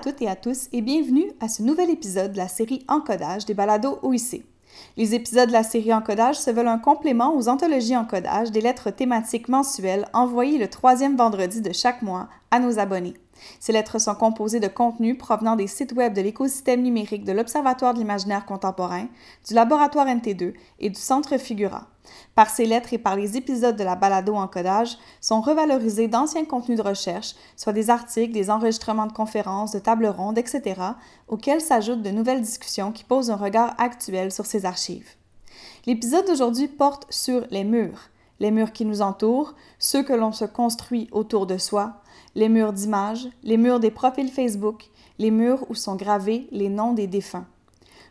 Toutes et à tous et bienvenue à ce nouvel épisode de la série Encodage des balados OIC. Les épisodes de la série Encodage se veulent un complément aux anthologies Encodage des lettres thématiques mensuelles envoyées le troisième vendredi de chaque mois à nos abonnés. Ces lettres sont composées de contenus provenant des sites web de l'écosystème numérique de l'Observatoire de l'imaginaire contemporain, du laboratoire NT2 et du Centre Figura. Par ces lettres et par les épisodes de la balado encodage sont revalorisés d'anciens contenus de recherche, soit des articles, des enregistrements de conférences, de tables rondes, etc., auxquels s'ajoutent de nouvelles discussions qui posent un regard actuel sur ces archives. L'épisode d'aujourd'hui porte sur les murs, les murs qui nous entourent, ceux que l'on se construit autour de soi, les murs d'images, les murs des profils Facebook, les murs où sont gravés les noms des défunts.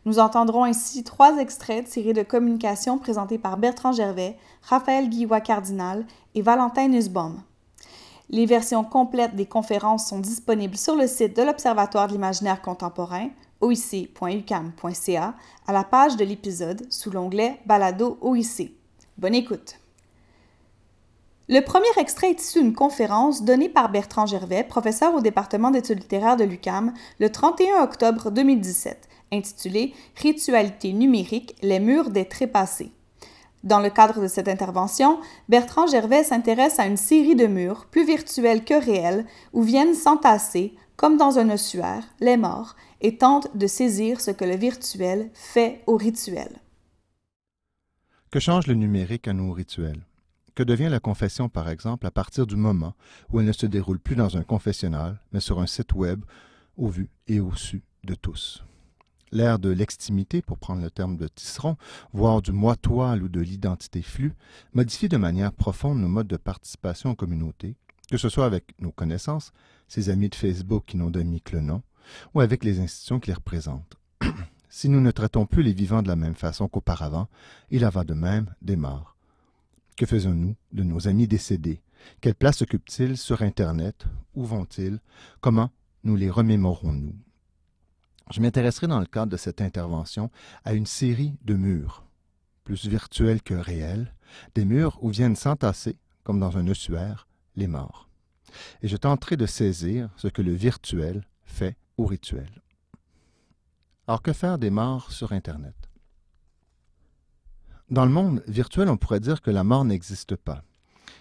Nous entendrons ainsi trois extraits tirés de communications présentées par Bertrand Gervais, Raphaël Guillois-Cardinal et Valentin Nussbaum. Les versions complètes des conférences sont disponibles sur le site de l'Observatoire de l'imaginaire contemporain, oic.ucam.ca, à la page de l'épisode sous l'onglet Balado OIC. Bonne écoute! Le premier extrait est issu d'une conférence donnée par Bertrand Gervais, professeur au département d'études littéraires de l'UCAM, le 31 octobre 2017, intitulé Ritualité numérique, les murs des trépassés. Dans le cadre de cette intervention, Bertrand Gervais s'intéresse à une série de murs, plus virtuels que réels, où viennent s'entasser, comme dans un ossuaire, les morts, et tente de saisir ce que le virtuel fait au rituel. Que change le numérique à nos rituels? Que devient la confession, par exemple, à partir du moment où elle ne se déroule plus dans un confessionnal, mais sur un site web au vu et au su de tous? L'ère de l'extimité, pour prendre le terme de Tisseron, voire du moi-toile ou de l'identité flux, modifie de manière profonde nos modes de participation aux communautés, que ce soit avec nos connaissances, ces amis de Facebook qui n'ont d'amis que le nom, ou avec les institutions qui les représentent. si nous ne traitons plus les vivants de la même façon qu'auparavant, il en va de même des morts. Que faisons-nous de nos amis décédés? Quelle place occupent-ils sur Internet? Où vont-ils? Comment nous les remémorons-nous? Je m'intéresserai dans le cadre de cette intervention à une série de murs, plus virtuels que réels, des murs où viennent s'entasser, comme dans un ossuaire, les morts. Et je tenterai de saisir ce que le virtuel fait au rituel. Alors que faire des morts sur Internet? Dans le monde virtuel, on pourrait dire que la mort n'existe pas.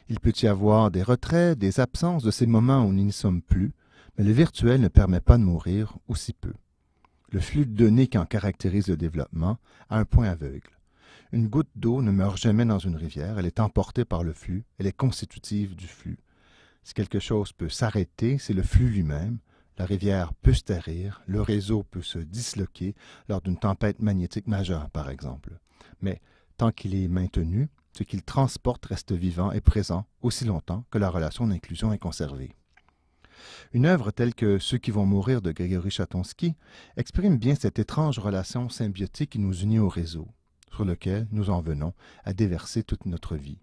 Il peut y avoir des retraits, des absences de ces moments où nous n'y sommes plus, mais le virtuel ne permet pas de mourir aussi peu le flux de données qui en caractérise le développement, a un point aveugle. Une goutte d'eau ne meurt jamais dans une rivière, elle est emportée par le flux, elle est constitutive du flux. Si quelque chose peut s'arrêter, c'est le flux lui-même. La rivière peut se tarir, le réseau peut se disloquer lors d'une tempête magnétique majeure, par exemple. Mais tant qu'il est maintenu, ce qu'il transporte reste vivant et présent aussi longtemps que la relation d'inclusion est conservée. Une œuvre telle que Ceux qui vont mourir de Grégory Chatonsky exprime bien cette étrange relation symbiotique qui nous unit au réseau, sur lequel nous en venons à déverser toute notre vie.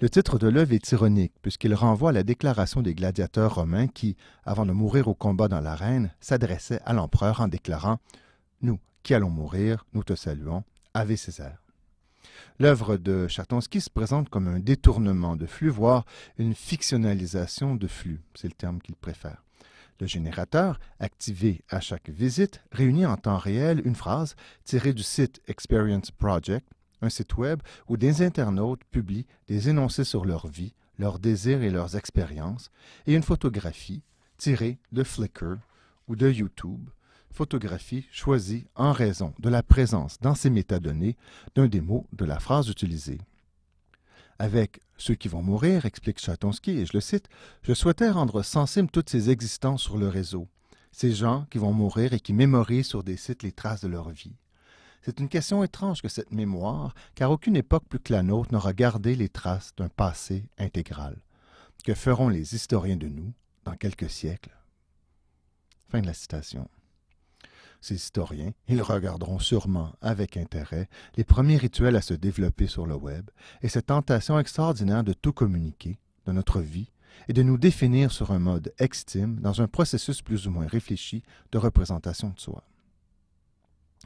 Le titre de l'œuvre est ironique, puisqu'il renvoie à la déclaration des gladiateurs romains qui, avant de mourir au combat dans l'arène, s'adressaient à l'empereur en déclarant Nous, qui allons mourir, nous te saluons, Ave César. L'œuvre de Chatonsky se présente comme un détournement de flux, voire une fictionnalisation de flux, c'est le terme qu'il préfère. Le générateur, activé à chaque visite, réunit en temps réel une phrase tirée du site Experience Project, un site web où des internautes publient des énoncés sur leur vie, leurs désirs et leurs expériences, et une photographie tirée de Flickr ou de YouTube, photographie choisie en raison de la présence dans ces métadonnées d'un des mots de la phrase utilisée. Avec ceux qui vont mourir, explique Chatonsky, et je le cite, je souhaitais rendre sensibles toutes ces existences sur le réseau, ces gens qui vont mourir et qui mémorisent sur des sites les traces de leur vie. C'est une question étrange que cette mémoire, car aucune époque plus que la nôtre n'aura gardé les traces d'un passé intégral. Que feront les historiens de nous dans quelques siècles? Fin de la citation. Ces historiens, ils regarderont sûrement avec intérêt les premiers rituels à se développer sur le web et cette tentation extraordinaire de tout communiquer, de notre vie, et de nous définir sur un mode extime dans un processus plus ou moins réfléchi de représentation de soi.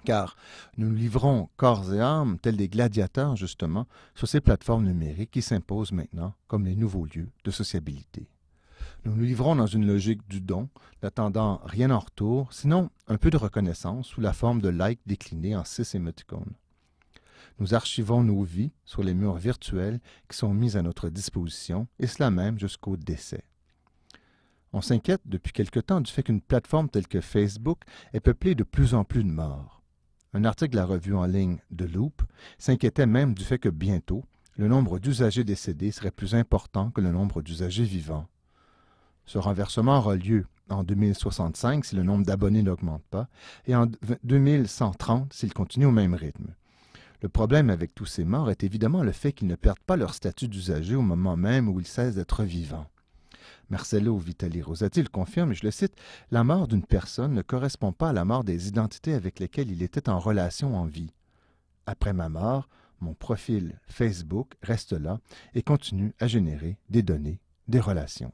Car nous livrons corps et âme, tels des gladiateurs justement, sur ces plateformes numériques qui s'imposent maintenant comme les nouveaux lieux de sociabilité. Nous nous livrons dans une logique du don, n'attendant rien en retour, sinon un peu de reconnaissance sous la forme de likes déclinés en six émoticônes. Nous archivons nos vies sur les murs virtuels qui sont mis à notre disposition, et cela même jusqu'au décès. On s'inquiète depuis quelque temps du fait qu'une plateforme telle que Facebook est peuplée de plus en plus de morts. Un article de la revue en ligne The Loop s'inquiétait même du fait que bientôt, le nombre d'usagers décédés serait plus important que le nombre d'usagers vivants. Ce renversement aura lieu en 2065 si le nombre d'abonnés n'augmente pas et en 2130 s'il continue au même rythme. Le problème avec tous ces morts est évidemment le fait qu'ils ne perdent pas leur statut d'usager au moment même où ils cessent d'être vivants. Marcello Vitali Rosati le confirme, et je le cite, La mort d'une personne ne correspond pas à la mort des identités avec lesquelles il était en relation en vie. Après ma mort, mon profil Facebook reste là et continue à générer des données, des relations.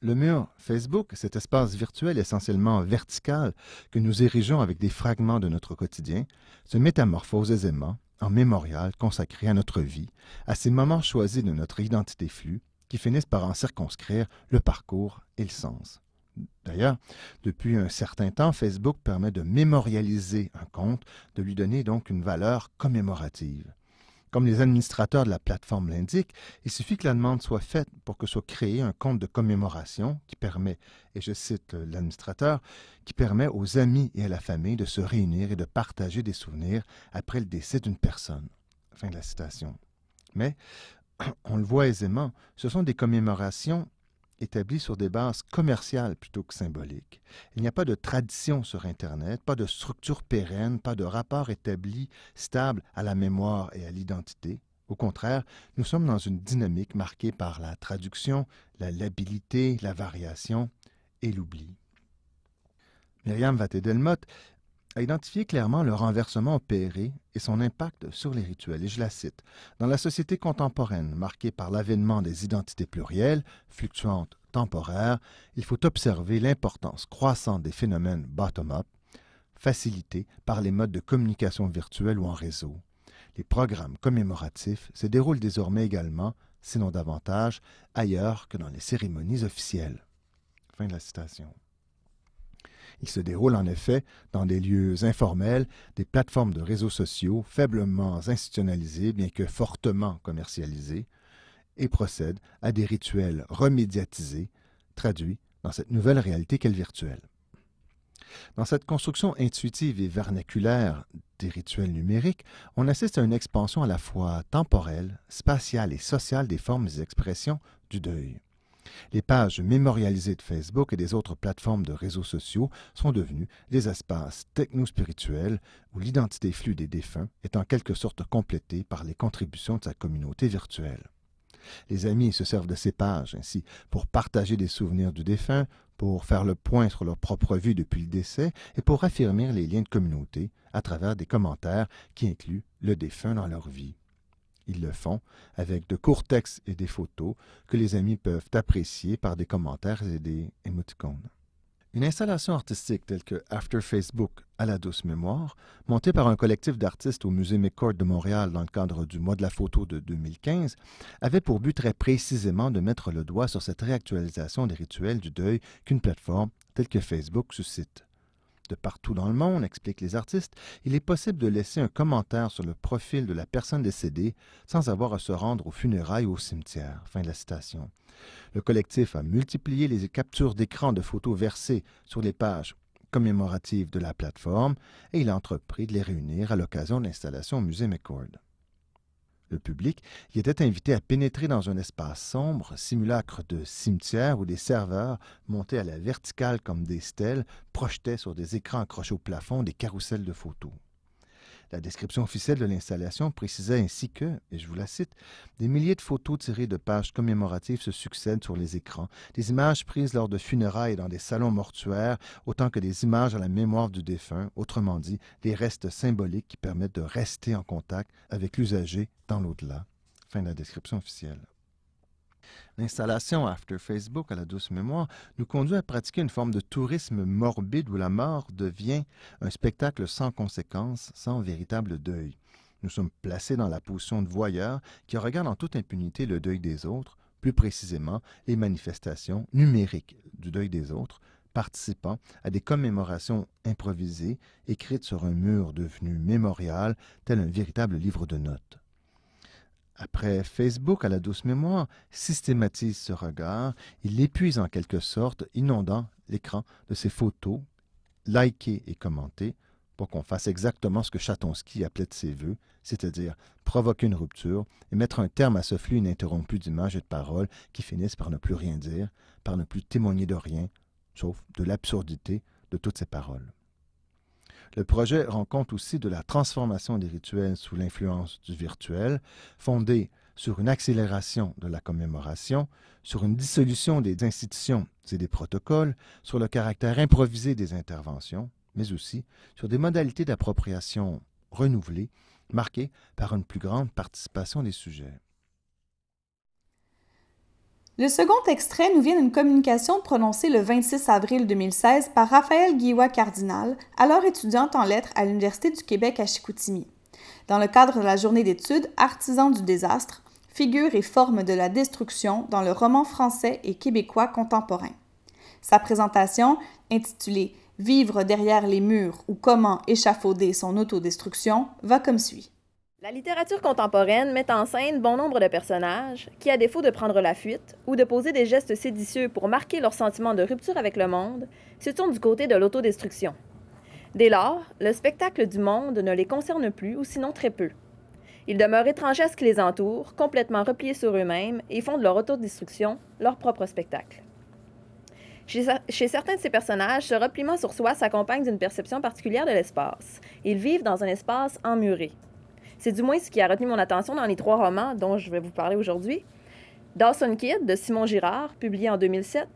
Le mur Facebook, cet espace virtuel essentiellement vertical que nous érigeons avec des fragments de notre quotidien, se métamorphose aisément en mémorial consacré à notre vie, à ces moments choisis de notre identité flux qui finissent par en circonscrire le parcours et le sens. D'ailleurs, depuis un certain temps, Facebook permet de mémorialiser un compte, de lui donner donc une valeur commémorative. Comme les administrateurs de la plateforme l'indiquent, il suffit que la demande soit faite pour que soit créé un compte de commémoration qui permet, et je cite l'administrateur, qui permet aux amis et à la famille de se réunir et de partager des souvenirs après le décès d'une personne. Fin de la citation. Mais, on le voit aisément, ce sont des commémorations établi sur des bases commerciales plutôt que symboliques. Il n'y a pas de tradition sur Internet, pas de structure pérenne, pas de rapport établi stable à la mémoire et à l'identité. Au contraire, nous sommes dans une dynamique marquée par la traduction, la labilité, la variation et l'oubli. Myriam Vaté-Delmotte a identifié clairement le renversement opéré et son impact sur les rituels. Et je la cite. Dans la société contemporaine, marquée par l'avènement des identités plurielles, fluctuantes, temporaires, il faut observer l'importance croissante des phénomènes bottom-up, facilités par les modes de communication virtuelle ou en réseau. Les programmes commémoratifs se déroulent désormais également, sinon davantage, ailleurs que dans les cérémonies officielles. Fin de la citation. Il se déroule en effet dans des lieux informels, des plateformes de réseaux sociaux faiblement institutionnalisées, bien que fortement commercialisées, et procède à des rituels remédiatisés, traduits dans cette nouvelle réalité qu'est le virtuel. Dans cette construction intuitive et vernaculaire des rituels numériques, on assiste à une expansion à la fois temporelle, spatiale et sociale des formes et expressions du deuil. Les pages mémorialisées de Facebook et des autres plateformes de réseaux sociaux sont devenues des espaces techno-spirituels où l'identité flux des défunts est en quelque sorte complétée par les contributions de sa communauté virtuelle. Les amis se servent de ces pages ainsi pour partager des souvenirs du défunt, pour faire le point sur leur propre vie depuis le décès et pour affirmer les liens de communauté à travers des commentaires qui incluent le défunt dans leur vie. Ils le font avec de courts textes et des photos que les amis peuvent apprécier par des commentaires et des émoticônes. Une installation artistique telle que After Facebook à la douce mémoire, montée par un collectif d'artistes au Musée McCord de Montréal dans le cadre du mois de la photo de 2015, avait pour but très précisément de mettre le doigt sur cette réactualisation des rituels du deuil qu'une plateforme telle que Facebook suscite de partout dans le monde, expliquent les artistes, il est possible de laisser un commentaire sur le profil de la personne décédée sans avoir à se rendre aux funérailles ou au cimetière. Fin de la citation. Le collectif a multiplié les captures d'écran de photos versées sur les pages commémoratives de la plateforme et il a entrepris de les réunir à l'occasion de l'installation au musée McCord. Le public y était invité à pénétrer dans un espace sombre, simulacre de cimetière où des serveurs, montés à la verticale comme des stèles, projetaient sur des écrans accrochés au plafond des carousels de photos. La description officielle de l'installation précisait ainsi que, et je vous la cite, des milliers de photos tirées de pages commémoratives se succèdent sur les écrans, des images prises lors de funérailles dans des salons mortuaires, autant que des images à la mémoire du défunt, autrement dit, des restes symboliques qui permettent de rester en contact avec l'usager dans l'au-delà. Fin de la description officielle. L'installation After Facebook à la douce mémoire nous conduit à pratiquer une forme de tourisme morbide où la mort devient un spectacle sans conséquence, sans véritable deuil. Nous sommes placés dans la position de voyeurs qui regardent en toute impunité le deuil des autres, plus précisément les manifestations numériques du deuil des autres, participant à des commémorations improvisées écrites sur un mur devenu mémorial, tel un véritable livre de notes. Après Facebook à la douce mémoire systématise ce regard, il l'épuise en quelque sorte, inondant l'écran de ses photos, likées et commentées, pour qu'on fasse exactement ce que Chatonsky appelait de ses voeux, c'est-à-dire provoquer une rupture et mettre un terme à ce flux ininterrompu d'images et de paroles qui finissent par ne plus rien dire, par ne plus témoigner de rien, sauf de l'absurdité de toutes ces paroles. Le projet rend compte aussi de la transformation des rituels sous l'influence du virtuel, fondée sur une accélération de la commémoration, sur une dissolution des institutions et des protocoles, sur le caractère improvisé des interventions, mais aussi sur des modalités d'appropriation renouvelées, marquées par une plus grande participation des sujets. Le second extrait nous vient d'une communication prononcée le 26 avril 2016 par Raphaël Guiwa Cardinal, alors étudiante en lettres à l'Université du Québec à Chicoutimi. Dans le cadre de la journée d'études Artisans du désastre, figure et forme de la destruction dans le roman français et québécois contemporain. Sa présentation, intitulée Vivre derrière les murs ou comment échafauder son autodestruction, va comme suit. La littérature contemporaine met en scène bon nombre de personnages qui, à défaut de prendre la fuite ou de poser des gestes séditieux pour marquer leur sentiment de rupture avec le monde, se tournent du côté de l'autodestruction. Dès lors, le spectacle du monde ne les concerne plus ou sinon très peu. Ils demeurent étrangers à ce qui les entoure, complètement repliés sur eux-mêmes et font de leur autodestruction leur propre spectacle. Chez, chez, certains de ces personnages, ce repliement sur soi s'accompagne d'une perception particulière de l'espace. Ils vivent dans un espace emmuré, c'est du moins ce qui a retenu mon attention dans les trois romans dont je vais vous parler aujourd'hui. Dawson Kid de Simon Girard, publié en 2007,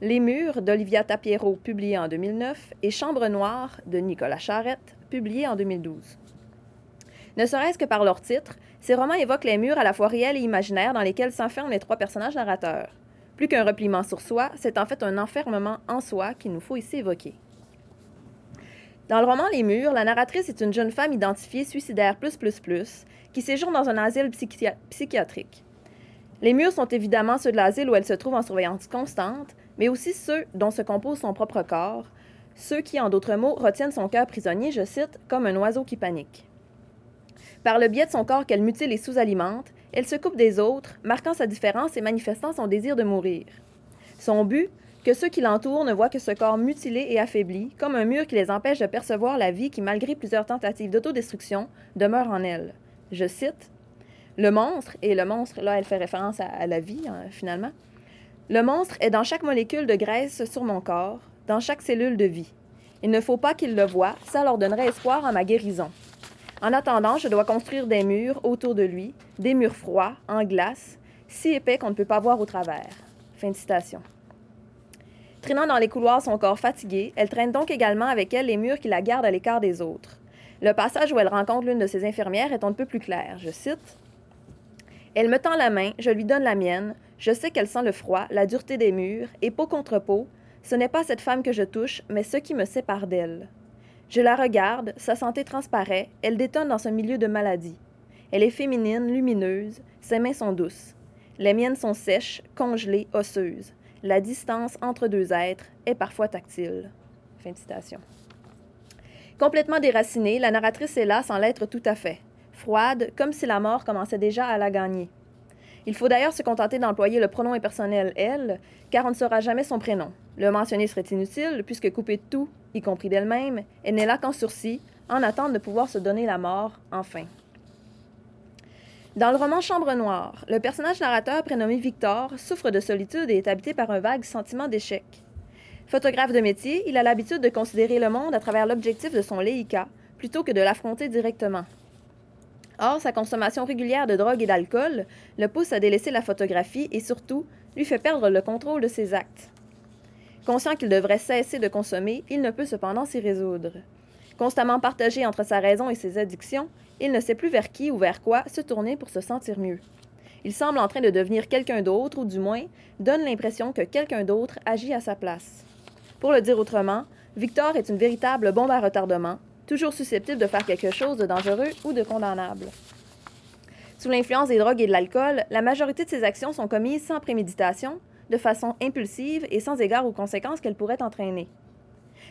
Les Murs d'Olivia Tapiero, publié en 2009, et Chambre Noire de Nicolas Charette, publié en 2012. Ne serait-ce que par leur titre, ces romans évoquent les murs à la fois réels et imaginaires dans lesquels s'enferment les trois personnages narrateurs. Plus qu'un repliement sur soi, c'est en fait un enfermement en soi qu'il nous faut ici évoquer. Dans le roman Les Murs, la narratrice est une jeune femme identifiée suicidaire plus plus plus qui séjourne dans un asile psychiatrique. Les murs sont évidemment ceux de l'asile où elle se trouve en surveillance constante, mais aussi ceux dont se compose son propre corps, ceux qui, en d'autres mots, retiennent son cœur prisonnier, je cite, comme un oiseau qui panique. Par le biais de son corps qu'elle mutile et sous-alimente, elle se coupe des autres, marquant sa différence et manifestant son désir de mourir. Son but, que ceux qui l'entourent ne voient que ce corps mutilé et affaibli, comme un mur qui les empêche de percevoir la vie qui, malgré plusieurs tentatives d'autodestruction, demeure en elle. Je cite Le monstre, et le monstre, là, elle fait référence à, la vie, hein, finalement. Le monstre est dans chaque molécule de graisse sur mon corps, dans chaque cellule de vie. Il ne faut pas qu'ils le voient, ça leur donnerait espoir à ma guérison. En attendant, je dois construire des murs autour de lui, des murs froids, en glace, si épais qu'on ne peut pas voir au travers. Fin de citation. Traînant dans les couloirs son corps fatigué, elle traîne donc également avec elle les murs qui la gardent à l'écart des autres. Le passage où elle rencontre l'une de ses infirmières est un peu plus clair. Je cite Elle me tend la main, je lui donne la mienne. Je sais qu'elle sent le froid, la dureté des murs, et peau contre peau, ce n'est pas cette femme que je touche, mais ce qui me sépare d'elle. Je la regarde, sa santé transparaît, elle détonne dans ce milieu de maladie. Elle est féminine, lumineuse, ses mains sont douces. Les miennes sont sèches, congelées, osseuses la distance entre deux êtres est parfois tactile. Fin de citation. Complètement déracinée, la narratrice est là sans l'être tout à fait, froide, comme si la mort commençait déjà à la gagner. Il faut d'ailleurs se contenter d'employer le pronom impersonnel elle, car on ne saura jamais son prénom. Le mentionner serait inutile, puisque coupée de tout, y compris d'elle-même, elle n'est là qu'en sursis, en attente de pouvoir se donner la mort, enfin. Dans le roman Chambre noire, le personnage narrateur prénommé Victor souffre de solitude et est habité par un vague sentiment d'échec. Photographe de métier, il a l'habitude de considérer le monde à travers l'objectif de son Leica, plutôt que de l'affronter directement. Or, sa consommation régulière de drogue et d'alcool le pousse à délaisser la photographie et surtout lui fait perdre le contrôle de ses actes. Conscient qu'il devrait cesser de consommer, il ne peut cependant s'y résoudre. Constamment partagé entre sa raison et ses addictions, il ne sait plus vers qui ou vers quoi se tourner pour se sentir mieux. Il semble en train de devenir quelqu'un d'autre, ou du moins donne l'impression que quelqu'un d'autre agit à sa place. Pour le dire autrement, Victor est une véritable bombe à retardement, toujours susceptible de faire quelque chose de dangereux ou de condamnable. Sous l'influence des drogues et de l'alcool, la majorité de ses actions sont commises sans préméditation, de façon impulsive et sans égard aux conséquences qu'elles pourraient entraîner.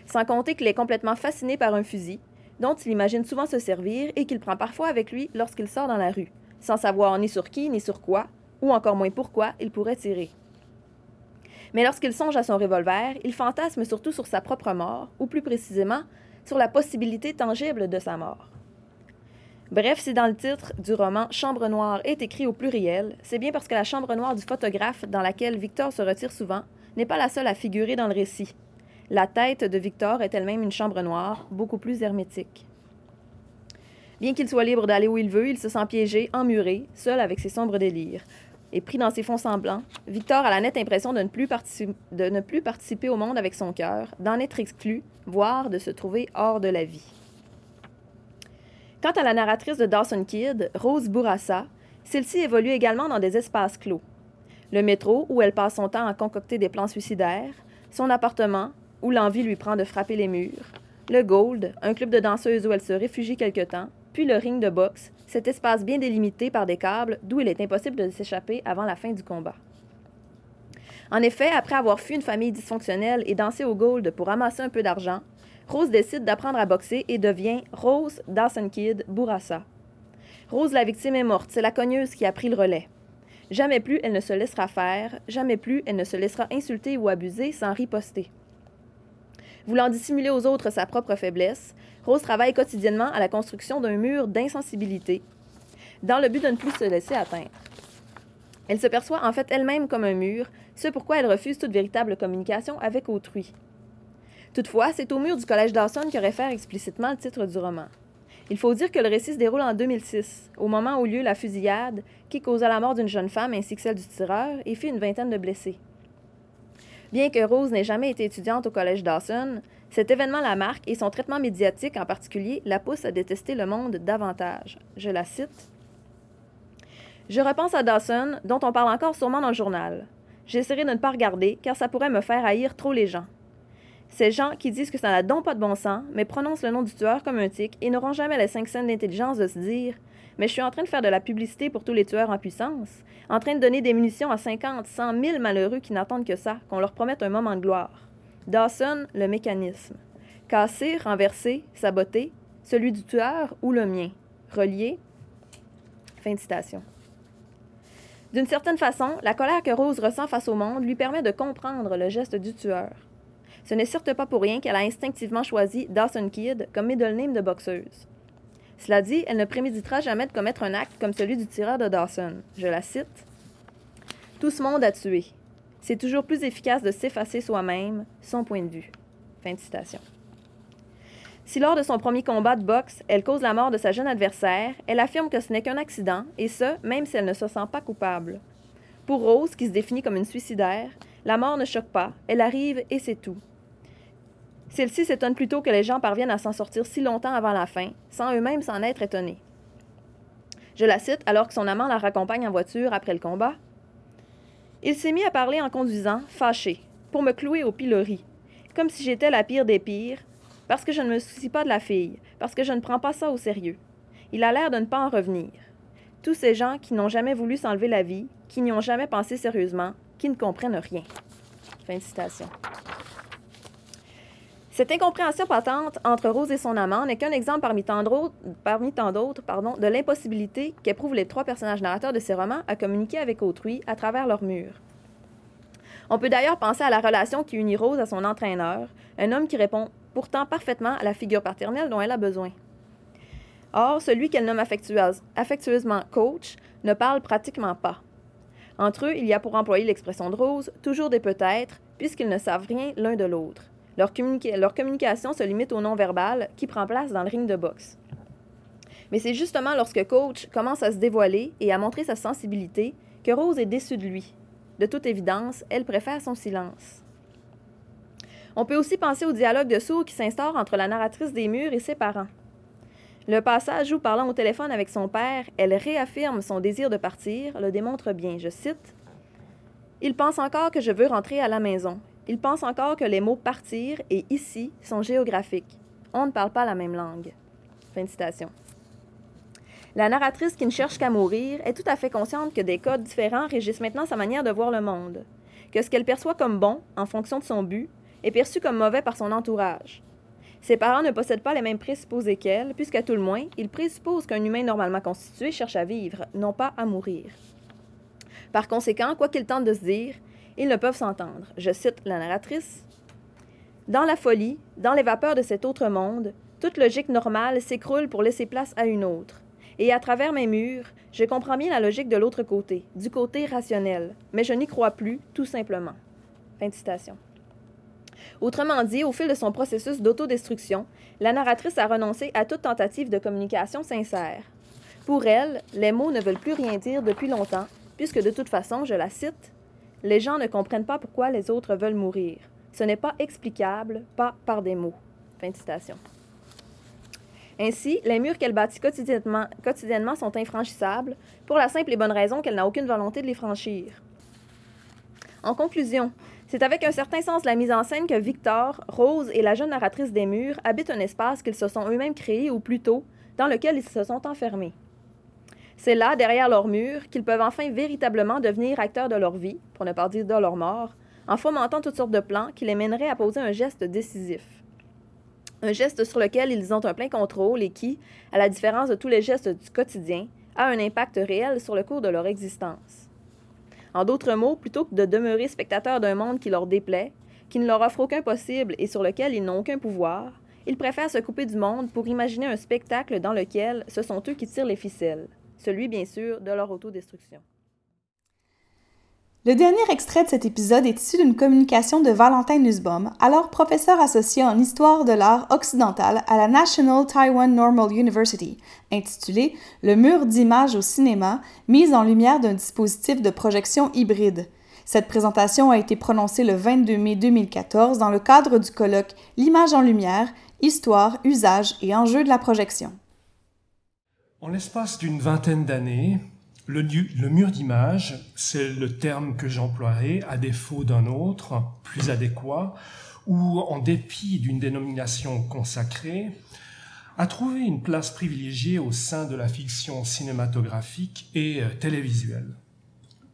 Sans compter qu'il est complètement fasciné par un fusil, dont il imagine souvent se servir et qu'il prend parfois avec lui lorsqu'il sort dans la rue, sans savoir ni sur qui ni sur quoi, ou encore moins pourquoi il pourrait tirer. Mais lorsqu'il songe à son revolver, il fantasme surtout sur sa propre mort, ou plus précisément, sur la possibilité tangible de sa mort. Bref, si dans le titre du roman Chambre noire est écrit au pluriel, c'est bien parce que la chambre noire du photographe dans laquelle Victor se retire souvent n'est pas la seule à figurer dans le récit. La tête de Victor est elle-même une chambre noire, beaucoup plus hermétique. Bien qu'il soit libre d'aller où il veut, il se sent piégé, emmuré, seul avec ses sombres délires. Et pris dans ses fonds semblants, Victor a la nette impression de ne plus, participer au monde avec son cœur, d'en être exclu, voire de se trouver hors de la vie. Quant à la narratrice de Dawson Kid, Rose Bourassa, celle-ci évolue également dans des espaces clos. Le métro, où elle passe son temps à concocter des plans suicidaires, son appartement, où l'envie lui prend de frapper les murs, le Gold, un club de danseuses où elle se réfugie quelque temps, puis le ring de boxe, cet espace bien délimité par des câbles d'où il est impossible de s'échapper avant la fin du combat. En effet, après avoir fui une famille dysfonctionnelle et dansé au Gold pour ramasser un peu d'argent, Rose décide d'apprendre à boxer et devient Rose Dawson Kid Bourassa. Rose, la victime, est morte. C'est la cogneuse qui a pris le relais. Jamais plus elle ne se laissera faire, jamais plus elle ne se laissera insulter ou abuser sans riposter. Voulant dissimuler aux autres sa propre faiblesse, Rose travaille quotidiennement à la construction d'un mur d'insensibilité, dans le but de ne plus se laisser atteindre. Elle se perçoit en fait elle-même comme un mur, ce pourquoi elle refuse toute véritable communication avec autrui. Toutefois, c'est au mur du Collège Dawson que réfère explicitement le titre du roman. Il faut dire que le récit se déroule en 2006, au moment où lieu la fusillade qui causa la mort d'une jeune femme ainsi que celle du tireur et fit une vingtaine de blessés. Bien que Rose n'ait jamais été étudiante au Collège Dawson, cet événement la marque et son traitement médiatique en particulier la pousse à détester le monde davantage. Je la cite. Je repense à Dawson, dont on parle encore sûrement dans le journal. J'essaierai de ne pas regarder, car ça pourrait me faire haïr trop les gens. Ces gens qui disent que ça n'a donc pas de bon sens, mais prononcent le nom du tueur comme un tic et n'auront jamais les cinq scènes d'intelligence de se dire Mais je suis en train de faire de la publicité pour tous les tueurs en puissance, en train de donner des munitions à 50, 100 000 malheureux qui n'attendent que ça, qu'on leur promette un moment de gloire. Dawson, le mécanisme. Casser, renverser, saboter, celui du tueur ou le mien. Relié. Fin de citation. D'une certaine façon, la colère que Rose ressent face au monde lui permet de comprendre le geste du tueur. Ce n'est certes pas pour rien qu'elle a instinctivement choisi Dawson Kid comme middle name de boxeuse. Cela dit, elle ne préméditera jamais de commettre un acte comme celui du tireur de Dawson. Je la cite. Tout ce monde a tué. C'est toujours plus efficace de s'effacer soi-même, son point de vue. Fin de citation. Si lors de son premier combat de boxe, elle cause la mort de sa jeune adversaire, elle affirme que ce n'est qu'un accident, et ce, même si elle ne se sent pas coupable. Pour Rose, qui se définit comme une suicidaire, la mort ne choque pas, elle arrive et c'est tout. Celle-ci s'étonne plutôt que les gens parviennent à s'en sortir si longtemps avant la fin, sans eux-mêmes s'en être étonnés. Je la cite alors que son amant la raccompagne en voiture après le combat. Il s'est mis à parler en conduisant, fâché, pour me clouer au pilori, comme si j'étais la pire des pires, parce que je ne me soucie pas de la fille, parce que je ne prends pas ça au sérieux. Il a l'air de ne pas en revenir. Tous ces gens qui n'ont jamais voulu s'enlever la vie, qui n'y ont jamais pensé sérieusement, qui ne comprennent rien. Fin de citation. Cette incompréhension patente entre Rose et son amant n'est qu'un exemple parmi tant d'autres, pardon, de l'impossibilité qu'éprouvent les trois personnages narrateurs de ces romans à communiquer avec autrui à travers leurs murs. On peut d'ailleurs penser à la relation qui unit Rose à son entraîneur, un homme qui répond pourtant parfaitement à la figure paternelle dont elle a besoin. Or, celui qu'elle nomme affectueuse, affectueusement coach ne parle pratiquement pas. Entre eux, il y a pour employer l'expression de Rose toujours des peut-être, puisqu'ils ne savent rien l'un de l'autre. Leur, leur communication se limite au non-verbal qui prend place dans le ring de boxe. Mais c'est justement lorsque Coach commence à se dévoiler et à montrer sa sensibilité que Rose est déçue de lui. De toute évidence, elle préfère son silence. On peut aussi penser au dialogue de sourds qui s'instaure entre la narratrice des murs et ses parents. Le passage où, parlant au téléphone avec son père, elle réaffirme son désir de partir, le démontre bien. Je cite Il pense encore que je veux rentrer à la maison. Il pense encore que les mots partir et ici sont géographiques. On ne parle pas la même langue. Fin de citation. La narratrice qui ne cherche qu'à mourir est tout à fait consciente que des codes différents régissent maintenant sa manière de voir le monde, que ce qu'elle perçoit comme bon, en fonction de son but, est perçu comme mauvais par son entourage. Ses parents ne possèdent pas les mêmes présupposés qu'elle, puisqu'à tout le moins, ils présupposent qu'un humain normalement constitué cherche à vivre, non pas à mourir. Par conséquent, quoi qu'ils tentent de se dire, ils ne peuvent s'entendre. Je cite la narratrice. Dans la folie, dans les vapeurs de cet autre monde, toute logique normale s'écroule pour laisser place à une autre. Et à travers mes murs, je comprends bien la logique de l'autre côté, du côté rationnel, mais je n'y crois plus, tout simplement. Fin de citation. Autrement dit, au fil de son processus d'autodestruction, la narratrice a renoncé à toute tentative de communication sincère. Pour elle, les mots ne veulent plus rien dire depuis longtemps, puisque de toute façon, je la cite, Les gens ne comprennent pas pourquoi les autres veulent mourir. Ce n'est pas explicable, pas par des mots. Fin de citation. Ainsi, les murs qu'elle bâtit quotidiennement, quotidiennement sont infranchissables, pour la simple et bonne raison qu'elle n'a aucune volonté de les franchir. En conclusion, c'est avec un certain sens de la mise en scène que Victor, Rose et la jeune narratrice des murs habitent un espace qu'ils se sont eux-mêmes créés, ou plutôt, dans lequel ils se sont enfermés. C'est là, derrière leurs murs, qu'ils peuvent enfin véritablement devenir acteurs de leur vie, pour ne pas dire de leur mort, en fomentant toutes sortes de plans qui les mèneraient à poser un geste décisif un geste sur lequel ils ont un plein contrôle et qui, à la différence de tous les gestes du quotidien, a un impact réel sur le cours de leur existence. En d'autres mots, plutôt que de demeurer spectateurs d'un monde qui leur déplaît, qui ne leur offre aucun possible et sur lequel ils n'ont aucun pouvoir, ils préfèrent se couper du monde pour imaginer un spectacle dans lequel ce sont eux qui tirent les ficelles, celui bien sûr de leur autodestruction. Le dernier extrait de cet épisode est issu d'une communication de Valentin Nussbaum, alors professeur associé en histoire de l'art occidental à la National Taiwan Normal University, intitulé Le mur d'images au cinéma, mise en lumière d'un dispositif de projection hybride. Cette présentation a été prononcée le 22 mai 2014 dans le cadre du colloque L'image en lumière, histoire, usage et enjeux de la projection. En l'espace d'une vingtaine d'années, le, mur d'image, c'est le terme que j'emploierai à défaut d'un autre, plus adéquat, ou en dépit d'une dénomination consacrée, a trouvé une place privilégiée au sein de la fiction cinématographique et télévisuelle.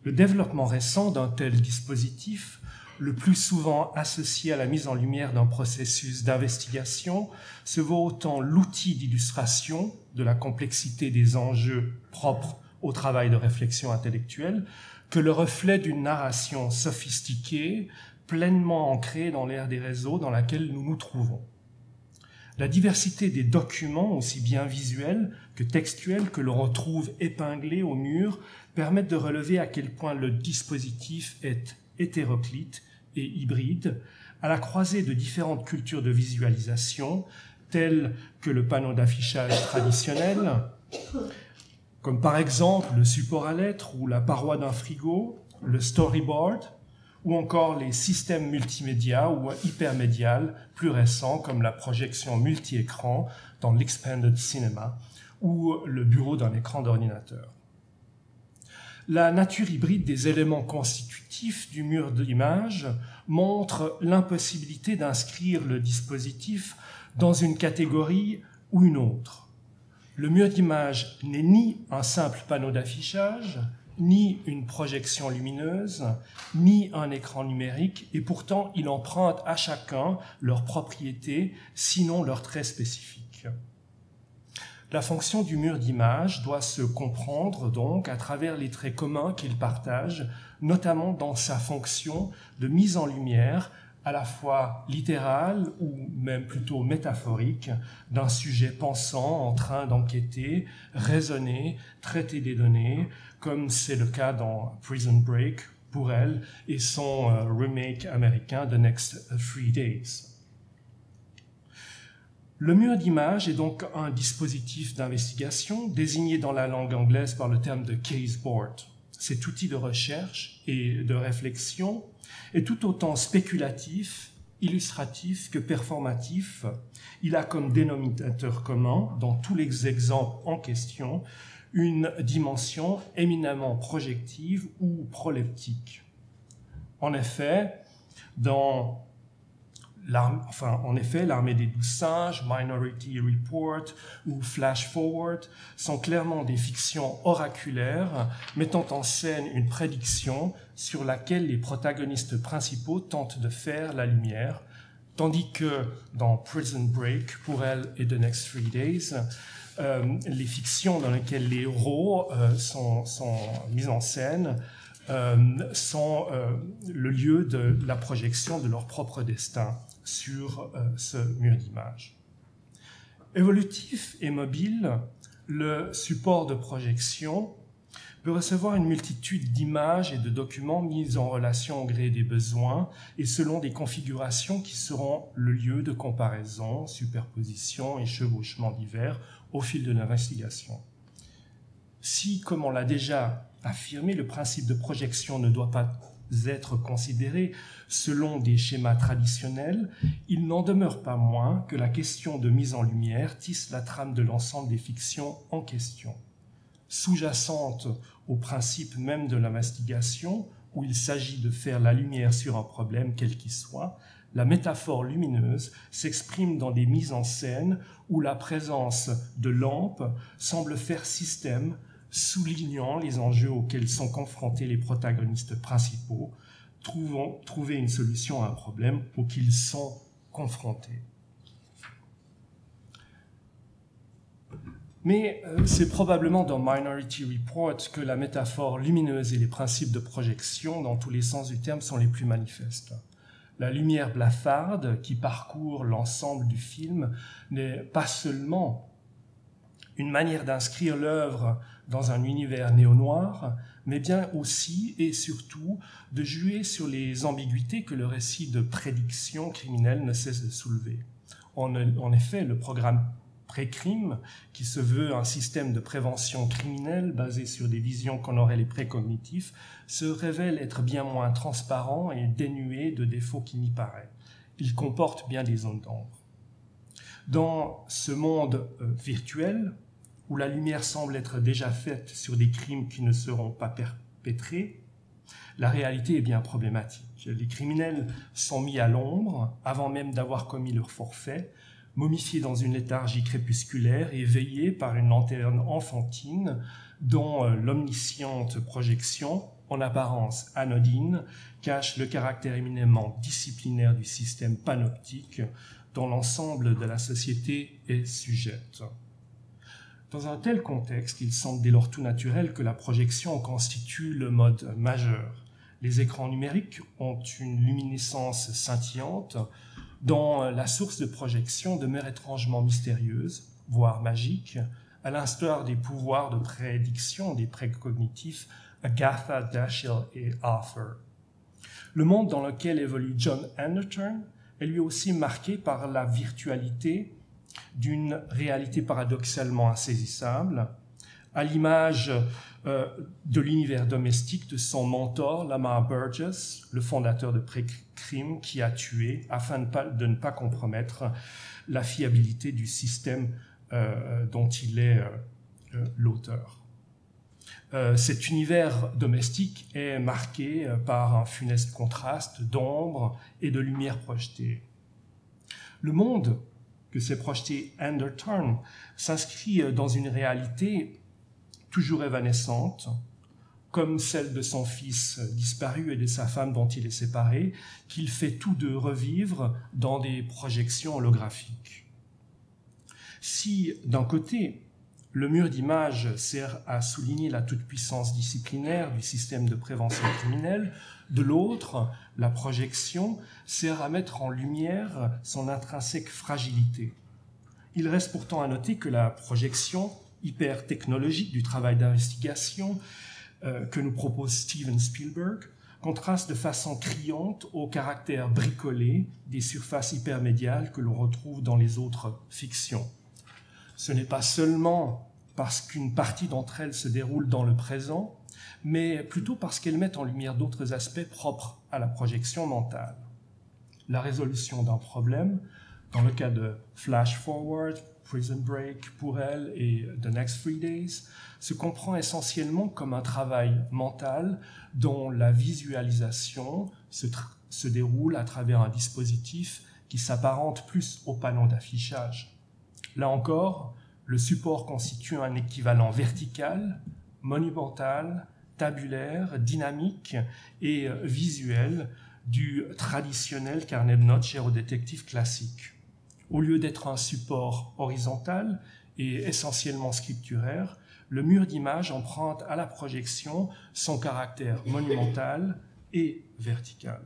Le développement récent d'un tel dispositif, le plus souvent associé à la mise en lumière d'un processus d'investigation, se vaut autant l'outil d'illustration de la complexité des enjeux propres au travail de réflexion intellectuelle que le reflet d'une narration sophistiquée, pleinement ancrée dans l'ère des réseaux dans laquelle nous nous trouvons. La diversité des documents, aussi bien visuels que textuels, que l'on retrouve épinglés au mur, permettent de relever à quel point le dispositif est hétéroclite et hybride, à la croisée de différentes cultures de visualisation, telles que le panneau d'affichage traditionnel, comme par exemple le support à lettres ou la paroi d'un frigo, le storyboard, ou encore les systèmes multimédia ou hypermédial plus récents comme la projection multi-écran dans l'expanded cinema ou le bureau d'un écran d'ordinateur. La nature hybride des éléments constitutifs du mur d'image montre l'impossibilité d'inscrire le dispositif dans une catégorie ou une autre. Le mur d'image n'est ni un simple panneau d'affichage, ni une projection lumineuse, ni un écran numérique, et pourtant il emprunte à chacun leurs propriétés, sinon leurs traits spécifiques. La fonction du mur d'image doit se comprendre donc à travers les traits communs qu'il partage, notamment dans sa fonction de mise en lumière à la fois littéral ou même plutôt métaphorique d'un sujet pensant en train d'enquêter, raisonner, traiter des données, comme c'est le cas dans Prison Break pour elle et son euh, remake américain The Next Three Days. Le mur d'image est donc un dispositif d'investigation désigné dans la langue anglaise par le terme de caseboard. Cet outil de recherche et de réflexion est tout autant spéculatif, illustratif que performatif. Il a comme dénominateur commun, dans tous les exemples en question, une dimension éminemment projective ou proleptique. En effet, dans enfin, en effet, l'armée des douze singes, Minority Report ou Flash Forward sont clairement des fictions oraculaires mettant en scène une prédiction sur laquelle les protagonistes principaux tentent de faire la lumière, tandis que dans Prison Break, pour elle et The Next Three Days, euh, les fictions dans lesquelles les héros euh, sont, sont mis en scène sont euh, le lieu de la projection de leur propre destin sur euh, ce mur d'image. Évolutif et mobile, le support de projection peut recevoir une multitude d'images et de documents mis en relation au gré des besoins et selon des configurations qui seront le lieu de comparaison, superposition et chevauchement divers au fil de l'investigation. Si, comme on l'a déjà affirmé, le principe de projection ne doit pas être considéré selon des schémas traditionnels, il n'en demeure pas moins que la question de mise en lumière tisse la trame de l'ensemble des fictions en question. Sous-jacente au principe même de l'investigation, où il s'agit de faire la lumière sur un problème quel qu'il soit, la métaphore lumineuse s'exprime dans des mises en scène où la présence de lampes semble faire système soulignant les enjeux auxquels sont confrontés les protagonistes principaux, trouvant, trouver une solution à un problème auquel ils sont confrontés. Mais euh, c'est probablement dans Minority Report que la métaphore lumineuse et les principes de projection, dans tous les sens du terme, sont les plus manifestes. La lumière blafarde qui parcourt l'ensemble du film n'est pas seulement une manière d'inscrire l'œuvre dans un univers néo-noir, mais bien aussi et surtout de jouer sur les ambiguïtés que le récit de prédiction criminelle ne cesse de soulever. En, effet, le programme pré-crime, qui se veut un système de prévention criminelle basé sur des visions qu'on aurait les précognitifs, se révèle être bien moins transparent et dénué de défauts qu'il n'y paraît. Il comporte bien des zones d'ombre. Dans ce monde euh, virtuel, où la lumière semble être déjà faite sur des crimes qui ne seront pas perpétrés, la réalité est bien problématique. Les criminels sont mis à l'ombre avant même d'avoir commis leur forfait, momifiés dans une léthargie crépusculaire et veillés par une lanterne enfantine dont euh, l'omnisciente projection, en apparence anodine, cache le caractère éminemment disciplinaire du système panoptique dont l'ensemble de la société est sujette. Dans un tel contexte, il semble dès lors tout naturel que la projection constitue le mode majeur. Les écrans numériques ont une luminescence scintillante dont la source de projection demeure étrangement mystérieuse, voire magique, à l'instar des pouvoirs de prédiction des précognitifs Agatha, Dashiell et Arthur. Le monde dans lequel évolue John Anderton est lui aussi marqué par la virtualité d'une réalité paradoxalement insaisissable, à l'image euh, de l'univers domestique de son mentor, Lamar Burgess, le fondateur de Pré-Crime, qui a tué afin de, ne pas compromettre la fiabilité du système euh, dont il est euh, l'auteur. cet univers domestique est marqué par un funeste contraste d'ombre et de lumière projetée. Le monde que s'est projeté Anderton s'inscrit euh, dans une réalité toujours évanescente, comme celle de son fils disparu et de sa femme dont il est séparé, qu'il fait tout de revivre dans des projections holographiques. Si, d'un côté, le mur d'image sert à souligner la toute-puissance disciplinaire du système de prévention criminelle, de l'autre, la projection sert à mettre en lumière son intrinsèque fragilité. Il reste pourtant à noter que la projection hyper technologique du travail d'investigation euh, que nous propose Steven Spielberg contraste de façon criante au caractère bricolé des surfaces hypermédiales que l'on retrouve dans les autres fictions. Ce n'est pas seulement parce qu'une partie d'entre elles se déroule dans le présent, mais plutôt parce qu'elles mettent en lumière d'autres aspects propres à la projection mentale. La résolution d'un problème, dans le cas de Flash Forward, Prison Break pour elle et The Next Three Days, se comprend essentiellement comme un travail mental dont la visualisation se, se déroule à travers un dispositif qui s'apparente plus au panneau d'affichage. Là encore, le support constitue un équivalent vertical, monumental, tabulaire, dynamique et visuel du traditionnel carnet de notes cher aux détectives classiques. Au lieu d'être un support horizontal et essentiellement scripturaire, le mur d'image emprunte à la projection son caractère monumental et vertical.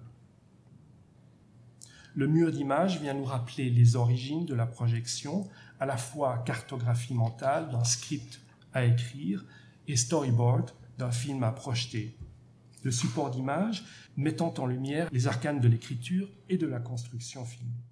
Le mur d'image vient nous rappeler les origines de la projection, à la fois cartographie mentale d'un script à écrire et storyboard d'un film à projeter. Le support d'image mettant en lumière les arcanes de l'écriture et de la construction filmique.